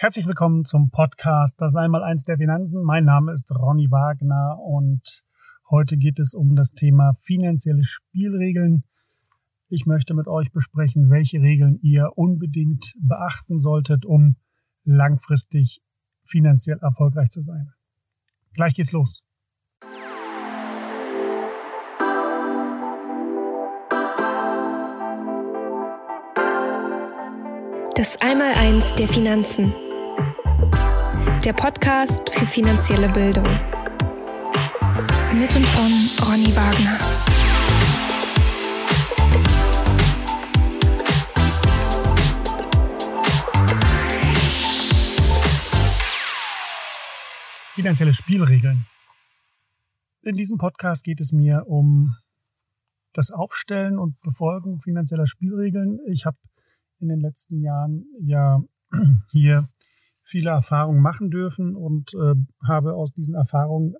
Herzlich willkommen zum Podcast Das einmal eins der Finanzen. Mein Name ist Ronny Wagner und heute geht es um das Thema finanzielle Spielregeln. Ich möchte mit euch besprechen, welche Regeln ihr unbedingt beachten solltet, um langfristig finanziell erfolgreich zu sein. Gleich geht's los. Das Einmaleins der Finanzen. Der Podcast für finanzielle Bildung. Mit und von Ronny Wagner. Finanzielle Spielregeln. In diesem Podcast geht es mir um das Aufstellen und Befolgen finanzieller Spielregeln. Ich habe in den letzten Jahren ja hier viele Erfahrungen machen dürfen und äh, habe aus diesen Erfahrungen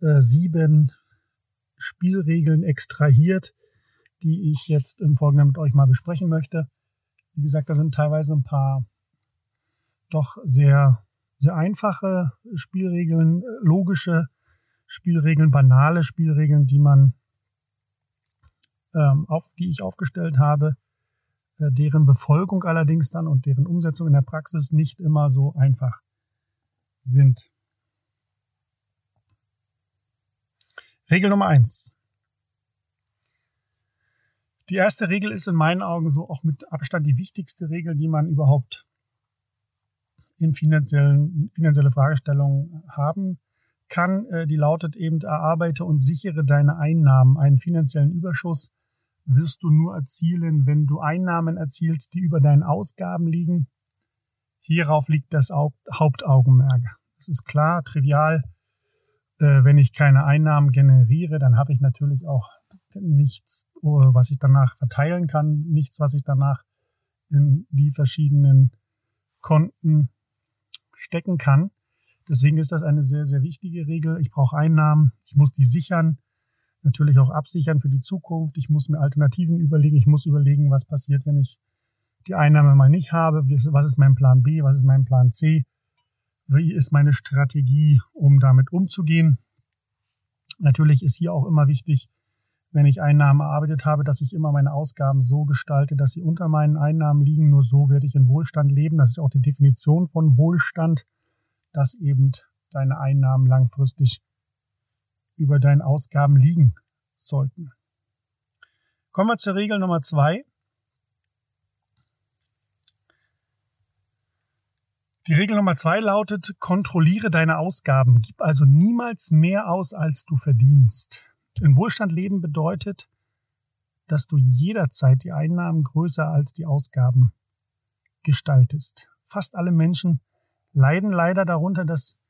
äh, sieben Spielregeln extrahiert, die ich jetzt im Folgenden mit euch mal besprechen möchte. Wie gesagt, da sind teilweise ein paar doch sehr, sehr einfache Spielregeln, logische Spielregeln, banale Spielregeln, die man ähm, auf, die ich aufgestellt habe äh, deren Befolgung allerdings dann und deren Umsetzung in der Praxis nicht immer so einfach sind. Regel Nummer eins. Die erste Regel ist in meinen Augen so auch mit Abstand die wichtigste Regel, die man überhaupt in finanziellen, finanzielle Fragestellungen haben kann. Äh, die lautet eben, erarbeite und sichere deine Einnahmen, einen finanziellen Überschuss wirst du nur erzielen, wenn du Einnahmen erzielst, die über deinen Ausgaben liegen. Hierauf liegt das Hauptaugenmerk. Es ist klar, trivial, äh, wenn ich keine Einnahmen generiere, dann habe ich natürlich auch nichts, oh, was ich danach verteilen kann, nichts, was ich danach in die verschiedenen Konten stecken kann. Deswegen ist das eine sehr, sehr wichtige Regel. Ich brauche Einnahmen, ich muss die sichern natürlich auch absichern für die Zukunft. Ich muss mir Alternativen überlegen. Ich muss überlegen, was passiert, wenn ich die Einnahme mal nicht habe. Was ist mein Plan B? Was ist mein Plan C? Wie ist meine Strategie, um damit umzugehen? Natürlich ist hier auch immer wichtig, wenn ich Einnahmen erarbeitet habe, dass ich immer meine Ausgaben so gestalte, dass sie unter meinen Einnahmen liegen. Nur so werde ich in Wohlstand leben. Das ist auch die Definition von Wohlstand, dass eben deine Einnahmen langfristig über deinen Ausgaben liegen sollten. Kommen wir zur Regel Nummer zwei. Die Regel Nummer zwei lautet, kontrolliere deine Ausgaben. Gib also niemals mehr aus, als du verdienst. In Wohlstand leben bedeutet, dass du jederzeit die Einnahmen größer als die Ausgaben gestaltest. Fast alle Menschen leiden leider darunter, dass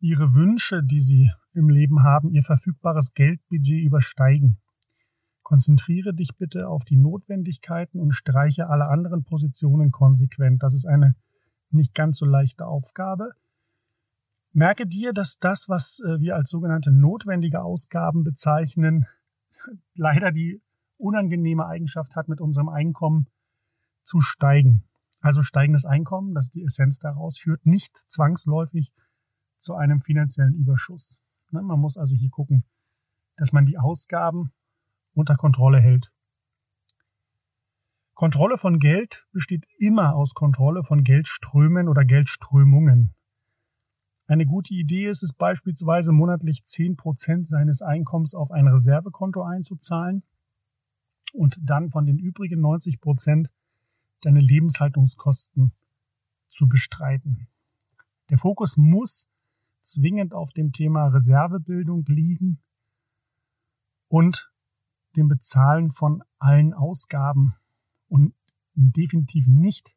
ihre Wünsche, die sie im Leben haben, ihr verfügbares Geldbudget übersteigen. Konzentriere dich bitte auf die Notwendigkeiten und streiche alle anderen Positionen konsequent. Das ist eine nicht ganz so leichte Aufgabe. Merke dir, dass das, was äh, wir als sogenannte notwendige Ausgaben bezeichnen, leider die unangenehme Eigenschaft hat, mit unserem Einkommen zu steigen. Also steigendes Einkommen, das ist die Essenz daraus, führt nicht zwangsläufig zu einem finanziellen Überschuss. Ne, man muss also hier gucken, dass man die Ausgaben unter Kontrolle hält. Kontrolle von Geld besteht immer aus Kontrolle von Geldströmen oder Geldströmungen. Eine gute Idee ist es beispielsweise monatlich 10% seines Einkommens auf ein Reservekonto einzuzahlen und dann von den übrigen 90% deine Lebenshaltungskosten zu bestreiten. Der Fokus muss zwingend auf dem Thema Reservebildung liegen und dem Bezahlen von allen Ausgaben und definitiv nicht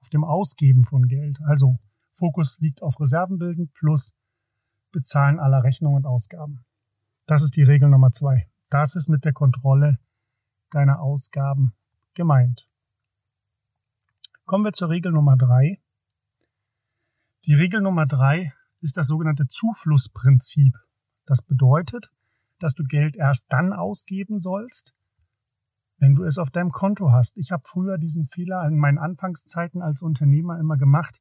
auf dem Ausgeben von Geld. Also Fokus liegt auf Reservenbilden plus Bezahlen aller Rechnungen und Ausgaben. Das ist die Regel Nummer zwei. Das ist mit der Kontrolle deiner Ausgaben gemeint. Kommen wir zur Regel Nummer drei. Die Regel Nummer drei ist das sogenannte Zuflussprinzip. Das bedeutet, dass du Geld erst dann ausgeben sollst, wenn du es auf deinem Konto hast. Ich habe früher diesen Fehler in meinen Anfangszeiten als Unternehmer immer gemacht,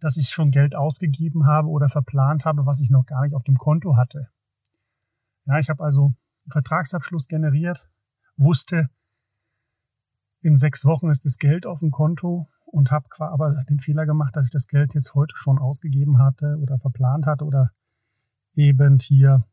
dass ich schon Geld ausgegeben habe oder verplant habe, was ich noch gar nicht auf dem Konto hatte. Ja, ich habe also einen Vertragsabschluss generiert, wusste, in sechs Wochen ist das Geld auf dem Konto und habe aber den Fehler gemacht, dass ich das Geld jetzt heute schon ausgegeben hatte oder verplant hatte oder eben hier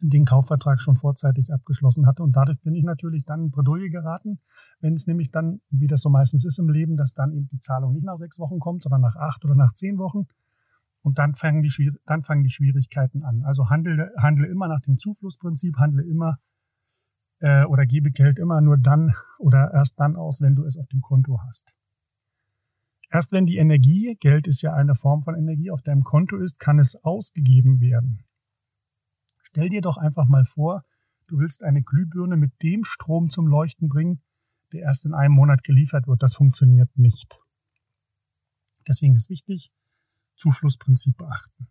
den Kaufvertrag schon vorzeitig abgeschlossen hatte. Und dadurch bin ich natürlich dann in Bredouille geraten, wenn es nämlich dann, wie das so meistens ist im Leben, dass dann eben die Zahlung nicht nach sechs Wochen kommt, sondern nach acht oder nach zehn Wochen. Und dann fangen die, dann fangen die Schwierigkeiten an. Also handle, handle immer nach dem Zuflussprinzip, handle immer äh, oder gebe Geld immer nur dann oder erst dann aus, wenn du es auf dem Konto hast. Erst wenn die Energie, Geld ist ja eine Form von Energie, auf deinem Konto ist, kann es ausgegeben werden. Stell dir doch einfach mal vor, du willst eine Glühbirne mit dem Strom zum Leuchten bringen, der erst in einem Monat geliefert wird. Das funktioniert nicht. Deswegen ist wichtig, Zuflussprinzip beachten.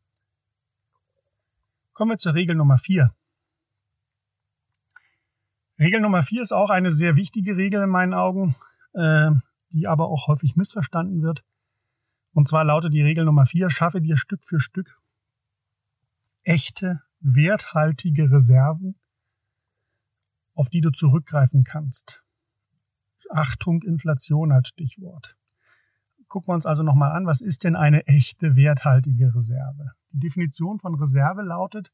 Kommen wir zur Regel Nummer vier. Regel Nummer vier ist auch eine sehr wichtige Regel in meinen Augen, äh, die aber auch häufig missverstanden wird. Und zwar lautet die Regel Nummer vier, schaffe dir Stück für Stück echte werthaltige Reserven, auf die du zurückgreifen kannst. Achtung, Inflation als Stichwort. Gucken wir uns also nochmal an, was ist denn eine echte werthaltige Reserve? Die Definition von Reserve lautet,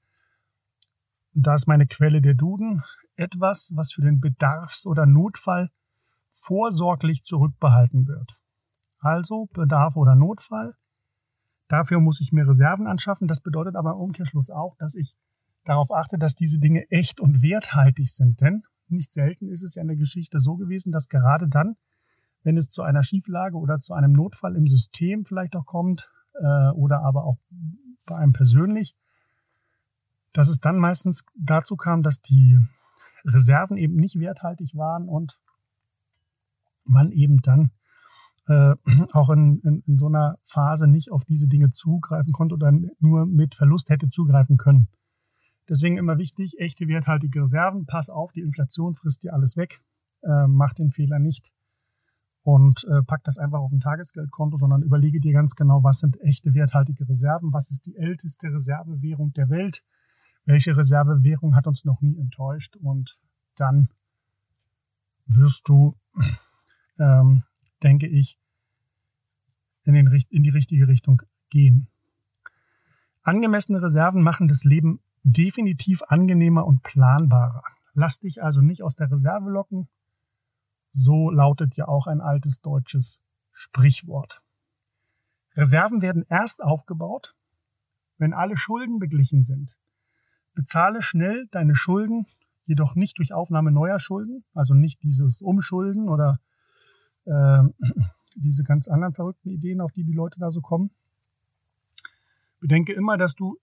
und da ist meine Quelle der Duden, etwas, was für den Bedarfs- oder Notfall vorsorglich zurückbehalten wird. Also Bedarf oder Notfall Dafür muss ich mir Reserven anschaffen. Das bedeutet aber im Umkehrschluss auch, dass ich darauf achte, dass diese Dinge echt und werthaltig sind. Denn nicht selten ist es ja in der Geschichte so gewesen, dass gerade dann, wenn es zu einer Schieflage oder zu einem Notfall im System vielleicht auch kommt, äh, oder aber auch bei einem persönlich, dass es dann meistens dazu kam, dass die Reserven eben nicht werthaltig waren und man eben dann äh, auch in, in, in so einer Phase nicht auf diese Dinge zugreifen konnte oder nur mit Verlust hätte zugreifen können. Deswegen immer wichtig, echte werthaltige Reserven, pass auf, die Inflation frisst dir alles weg, äh, mach den Fehler nicht und äh, pack das einfach auf ein Tagesgeldkonto, sondern überlege dir ganz genau, was sind echte werthaltige Reserven, was ist die älteste Reservewährung der Welt, welche Reservewährung hat uns noch nie enttäuscht und dann wirst du ähm, denke ich, in, den, in die richtige Richtung gehen. Angemessene Reserven machen das Leben definitiv angenehmer und planbarer. Lass dich also nicht aus der Reserve locken. So lautet ja auch ein altes deutsches Sprichwort. Reserven werden erst aufgebaut, wenn alle Schulden beglichen sind. Bezahle schnell deine Schulden, jedoch nicht durch Aufnahme neuer Schulden, also nicht dieses Umschulden oder äh, diese ganz anderen verrückten Ideen, auf die die Leute da so kommen. Bedenke immer, dass du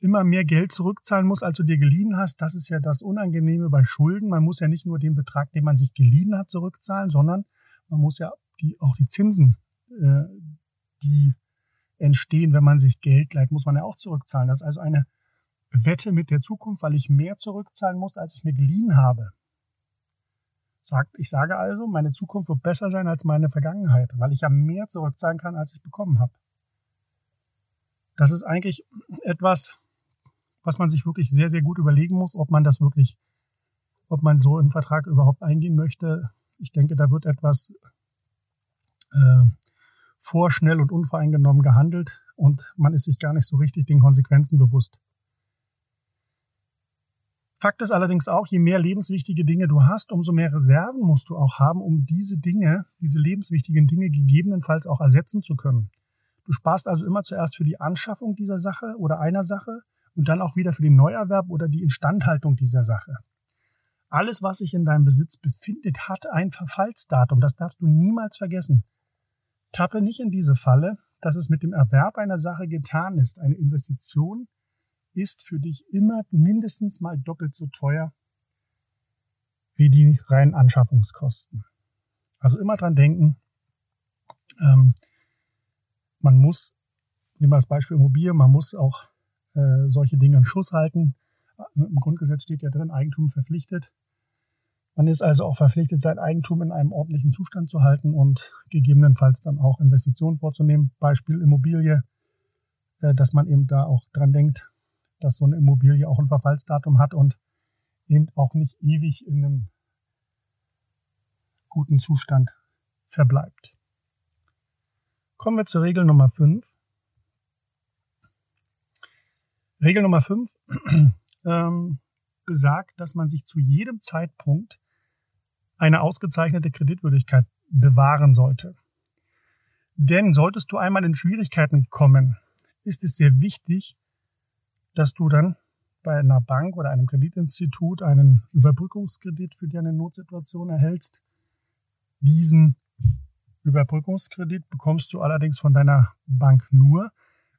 immer mehr Geld zurückzahlen musst, als du dir geliehen hast. Das ist ja das Unangenehme bei Schulden. Man muss ja nicht nur den Betrag, den man sich geliehen hat, zurückzahlen, sondern man muss ja die, auch die Zinsen, äh, die entstehen, wenn man sich Geld leiht, muss man ja auch zurückzahlen. Das ist also eine Wette mit der Zukunft, weil ich mehr zurückzahlen muss, als ich mir geliehen habe. Sagt, ich sage also, meine Zukunft wird besser sein als meine Vergangenheit, weil ich ja mehr zurückzahlen kann, als ich bekommen habe. Das ist eigentlich etwas, was man sich wirklich sehr, sehr gut überlegen muss, ob man das wirklich, ob man so einen Vertrag überhaupt eingehen möchte. Ich denke, da wird etwas äh, vorschnell und unvoreingenommen gehandelt und man ist sich gar nicht so richtig den Konsequenzen bewusst. Fakt ist allerdings auch, je mehr lebenswichtige Dinge du hast, umso mehr Reserven musst du auch haben, um diese Dinge, diese lebenswichtigen Dinge gegebenenfalls auch ersetzen zu können. Du sparst also immer zuerst für die Anschaffung dieser Sache oder einer Sache und dann auch wieder für den Neuerwerb oder die Instandhaltung dieser Sache. Alles, was sich in deinem Besitz befindet, hat ein Verfallsdatum. Das darfst du niemals vergessen. Tappe nicht in diese Falle, dass es mit dem Erwerb einer Sache getan ist. Eine Investition ist für dich immer mindestens mal doppelt so teuer wie die reinen Anschaffungskosten. Also immer dran denken, ähm, man muss, nehmen wir das Beispiel Immobilie, man muss auch äh, solche Dinge in Schuss halten. Im Grundgesetz steht ja drin, Eigentum verpflichtet. Man ist also auch verpflichtet, sein Eigentum in einem ordentlichen Zustand zu halten und gegebenenfalls dann auch Investitionen vorzunehmen. Beispiel Immobilie, äh, dass man eben da auch dran denkt, dass so eine Immobilie auch ein Verfallsdatum hat und eben auch nicht ewig in einem guten Zustand verbleibt. Kommen wir zur Regel Nummer 5. Regel Nummer 5 ähm, besagt, dass man sich zu jedem Zeitpunkt eine ausgezeichnete Kreditwürdigkeit bewahren sollte. Denn solltest du einmal in Schwierigkeiten kommen, ist es sehr wichtig, dass du dann bei einer Bank oder einem Kreditinstitut einen Überbrückungskredit für deine Notsituation erhältst. Diesen Überbrückungskredit bekommst du allerdings von deiner Bank nur,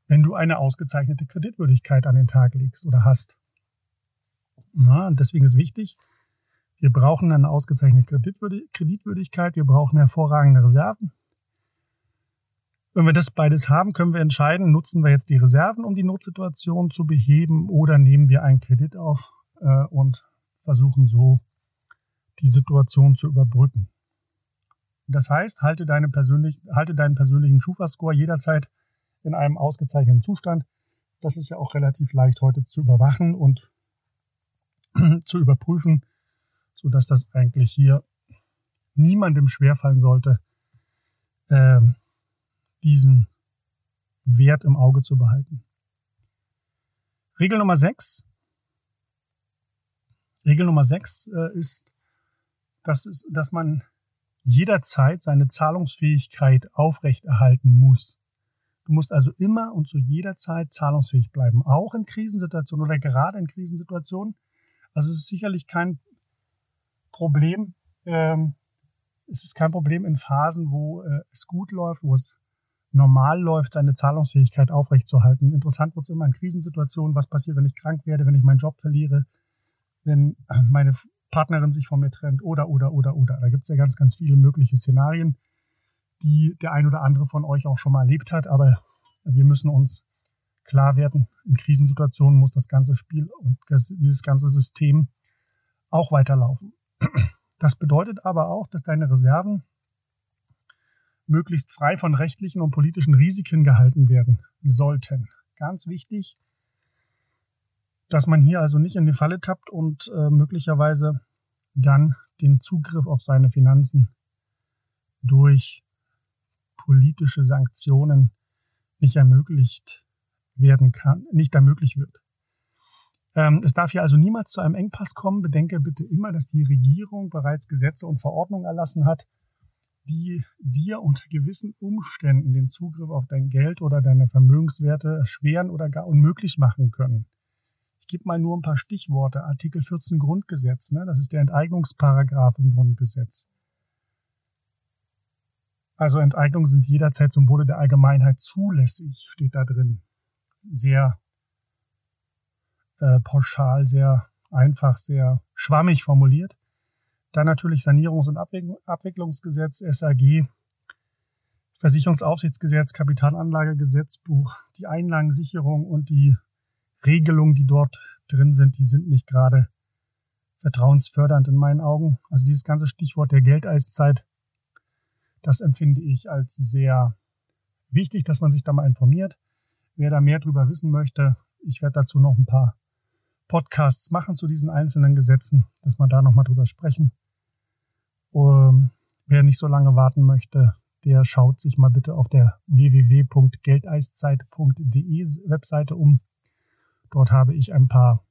wenn du eine ausgezeichnete Kreditwürdigkeit an den Tag legst oder hast. Na, deswegen ist wichtig, wir brauchen eine ausgezeichnete Kreditwürdigkeit, wir brauchen hervorragende Reserven. Wenn wir das beides haben, können wir entscheiden, nutzen wir jetzt die Reserven, um die Notsituation zu beheben, oder nehmen wir einen Kredit auf äh, und versuchen so die Situation zu überbrücken. Das heißt, halte, deine persönlich, halte deinen persönlichen Schufa-Score jederzeit in einem ausgezeichneten Zustand. Das ist ja auch relativ leicht heute zu überwachen und zu überprüfen, so dass das eigentlich hier niemandem schwerfallen sollte, äh, diesen Wert im Auge zu behalten. Regel Nummer 6. Regel Nummer 6 äh, ist, dass, es, dass man jederzeit seine Zahlungsfähigkeit aufrechterhalten muss. Du musst also immer und zu jeder Zeit zahlungsfähig bleiben, auch in Krisensituationen oder gerade in Krisensituationen. Also es ist sicherlich kein Problem. Ähm, es ist kein Problem in Phasen, wo äh, es gut läuft, wo es normal läuft, seine Zahlungsfähigkeit aufrechtzuerhalten. Interessant wird es immer in Krisensituationen, was passiert, wenn ich krank werde, wenn ich meinen Job verliere, wenn meine Partnerin sich von mir trennt oder, oder, oder, oder. Da gibt es ja ganz, ganz viele mögliche Szenarien, die der ein oder andere von euch auch schon mal erlebt hat. Aber wir müssen uns klar werden, in Krisensituationen muss das ganze Spiel und dieses ganze System auch weiterlaufen. Das bedeutet aber auch, dass deine Reserven möglichst frei von rechtlichen und politischen Risiken gehalten werden sollten. Ganz wichtig, dass man hier also nicht in die Falle tappt und äh, möglicherweise dann den Zugriff auf seine Finanzen durch politische Sanktionen nicht ermöglicht werden kann, nicht ermöglicht wird. Ähm, es darf hier also niemals zu einem Engpass kommen. Bedenke bitte immer, dass die Regierung bereits Gesetze und Verordnungen erlassen hat, die dir unter gewissen Umständen den Zugriff auf dein Geld oder deine Vermögenswerte erschweren oder gar unmöglich machen können gebe mal nur ein paar Stichworte. Artikel 14 Grundgesetz, ne? das ist der Enteignungsparagraph im Grundgesetz. Also Enteignungen sind jederzeit zum Wohle der Allgemeinheit zulässig, steht da drin. Sehr äh, pauschal, sehr einfach, sehr schwammig formuliert. Dann natürlich Sanierungs- und Abwicklungsgesetz, SAG, Versicherungsaufsichtsgesetz, Kapitalanlagegesetzbuch, die Einlagensicherung und die Regelungen, die dort drin sind, die sind nicht gerade vertrauensfördernd in meinen Augen. Also dieses ganze Stichwort der Geldeiszeit, das empfinde ich als sehr wichtig, dass man sich da mal informiert. Wer da mehr drüber wissen möchte, ich werde dazu noch ein paar Podcasts machen zu diesen einzelnen Gesetzen, dass wir da nochmal drüber sprechen. Um, wer nicht so lange warten möchte, der schaut sich mal bitte auf der www.geldeiszeit.de Webseite um. Dort habe ich ein paar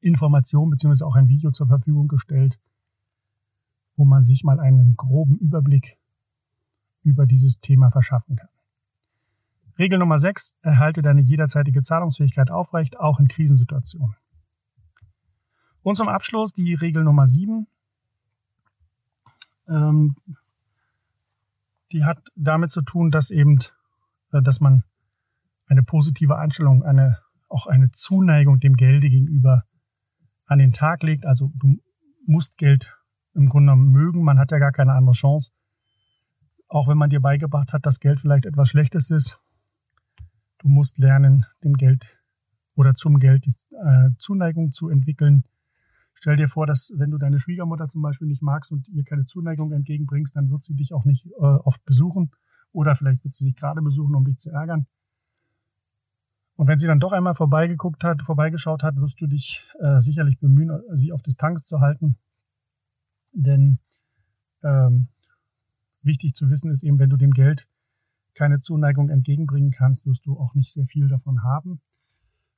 Informationen beziehungsweise auch ein Video zur Verfügung gestellt, wo man sich mal einen groben Überblick über dieses Thema verschaffen kann. Regel Nummer 6. Erhalte deine jederzeitige Zahlungsfähigkeit aufrecht, auch in Krisensituationen. Und zum Abschluss die Regel Nummer 7. Ähm, die hat damit zu tun, dass eben, äh, dass man eine positive Einstellung, eine auch eine Zuneigung dem Gelde gegenüber an den Tag legt. Also du musst Geld im Grunde mögen, man hat ja gar keine andere Chance. Auch wenn man dir beigebracht hat, dass Geld vielleicht etwas Schlechtes ist, du musst lernen, dem Geld oder zum Geld die äh, Zuneigung zu entwickeln. Stell dir vor, dass wenn du deine Schwiegermutter zum Beispiel nicht magst und ihr keine Zuneigung entgegenbringst, dann wird sie dich auch nicht äh, oft besuchen. Oder vielleicht wird sie sich gerade besuchen, um dich zu ärgern. Und wenn sie dann doch einmal vorbeigeguckt hat, vorbeigeschaut hat, wirst du dich äh, sicherlich bemühen, sie auf Distanz zu halten. Denn ähm, wichtig zu wissen ist eben, wenn du dem Geld keine Zuneigung entgegenbringen kannst, wirst du auch nicht sehr viel davon haben,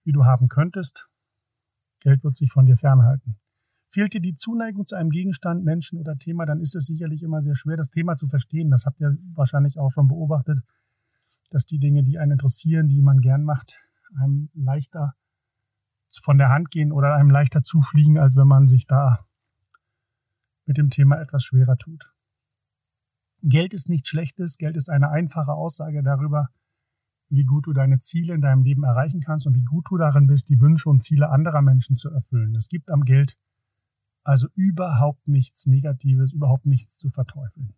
wie du haben könntest. Geld wird sich von dir fernhalten. Fehlt dir die Zuneigung zu einem Gegenstand, Menschen oder Thema, dann ist es sicherlich immer sehr schwer, das Thema zu verstehen. Das habt ihr wahrscheinlich auch schon beobachtet, dass die Dinge, die einen interessieren, die man gern macht, einem leichter von der Hand gehen oder einem leichter zufliegen, als wenn man sich da mit dem Thema etwas schwerer tut. Geld ist nichts Schlechtes, Geld ist eine einfache Aussage darüber, wie gut du deine Ziele in deinem Leben erreichen kannst und wie gut du darin bist, die Wünsche und Ziele anderer Menschen zu erfüllen. Es gibt am Geld also überhaupt nichts Negatives, überhaupt nichts zu verteufeln.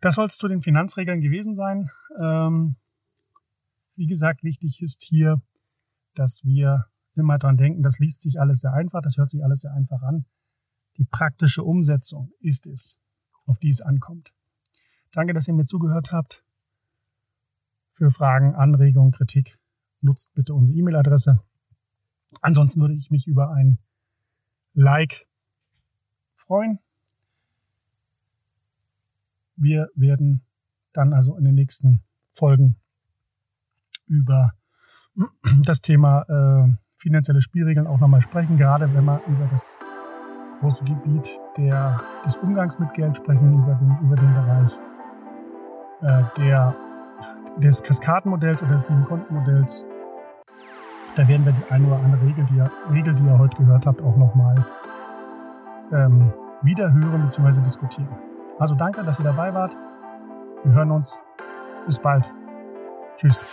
Das soll es zu den Finanzregeln gewesen sein. Ähm, wie gesagt, wichtig ist hier, dass wir immer dran denken, das liest sich alles sehr einfach, das hört sich alles sehr einfach an. Die praktische Umsetzung ist es, auf die es ankommt. Danke, dass ihr mir zugehört habt. Für Fragen, Anregungen, Kritik nutzt bitte unsere E-Mail-Adresse. Ansonsten würde ich mich über ein Like freuen. Wir werden dann also in den nächsten Folgen über das Thema äh, finanzielle Spielregeln auch nochmal sprechen, gerade wenn wir über das große Gebiet der, des Umgangs mit Geld sprechen, über den, über den Bereich äh, der, des Kaskadenmodells oder des Sieben-Konten-Modells. Da werden wir die eine oder andere Regel, die ihr, Regel, die ihr heute gehört habt, auch nochmal ähm, wieder hören bzw. diskutieren. Also danke, dass ihr dabei wart. Wir hören uns. Bis bald. Tschüss.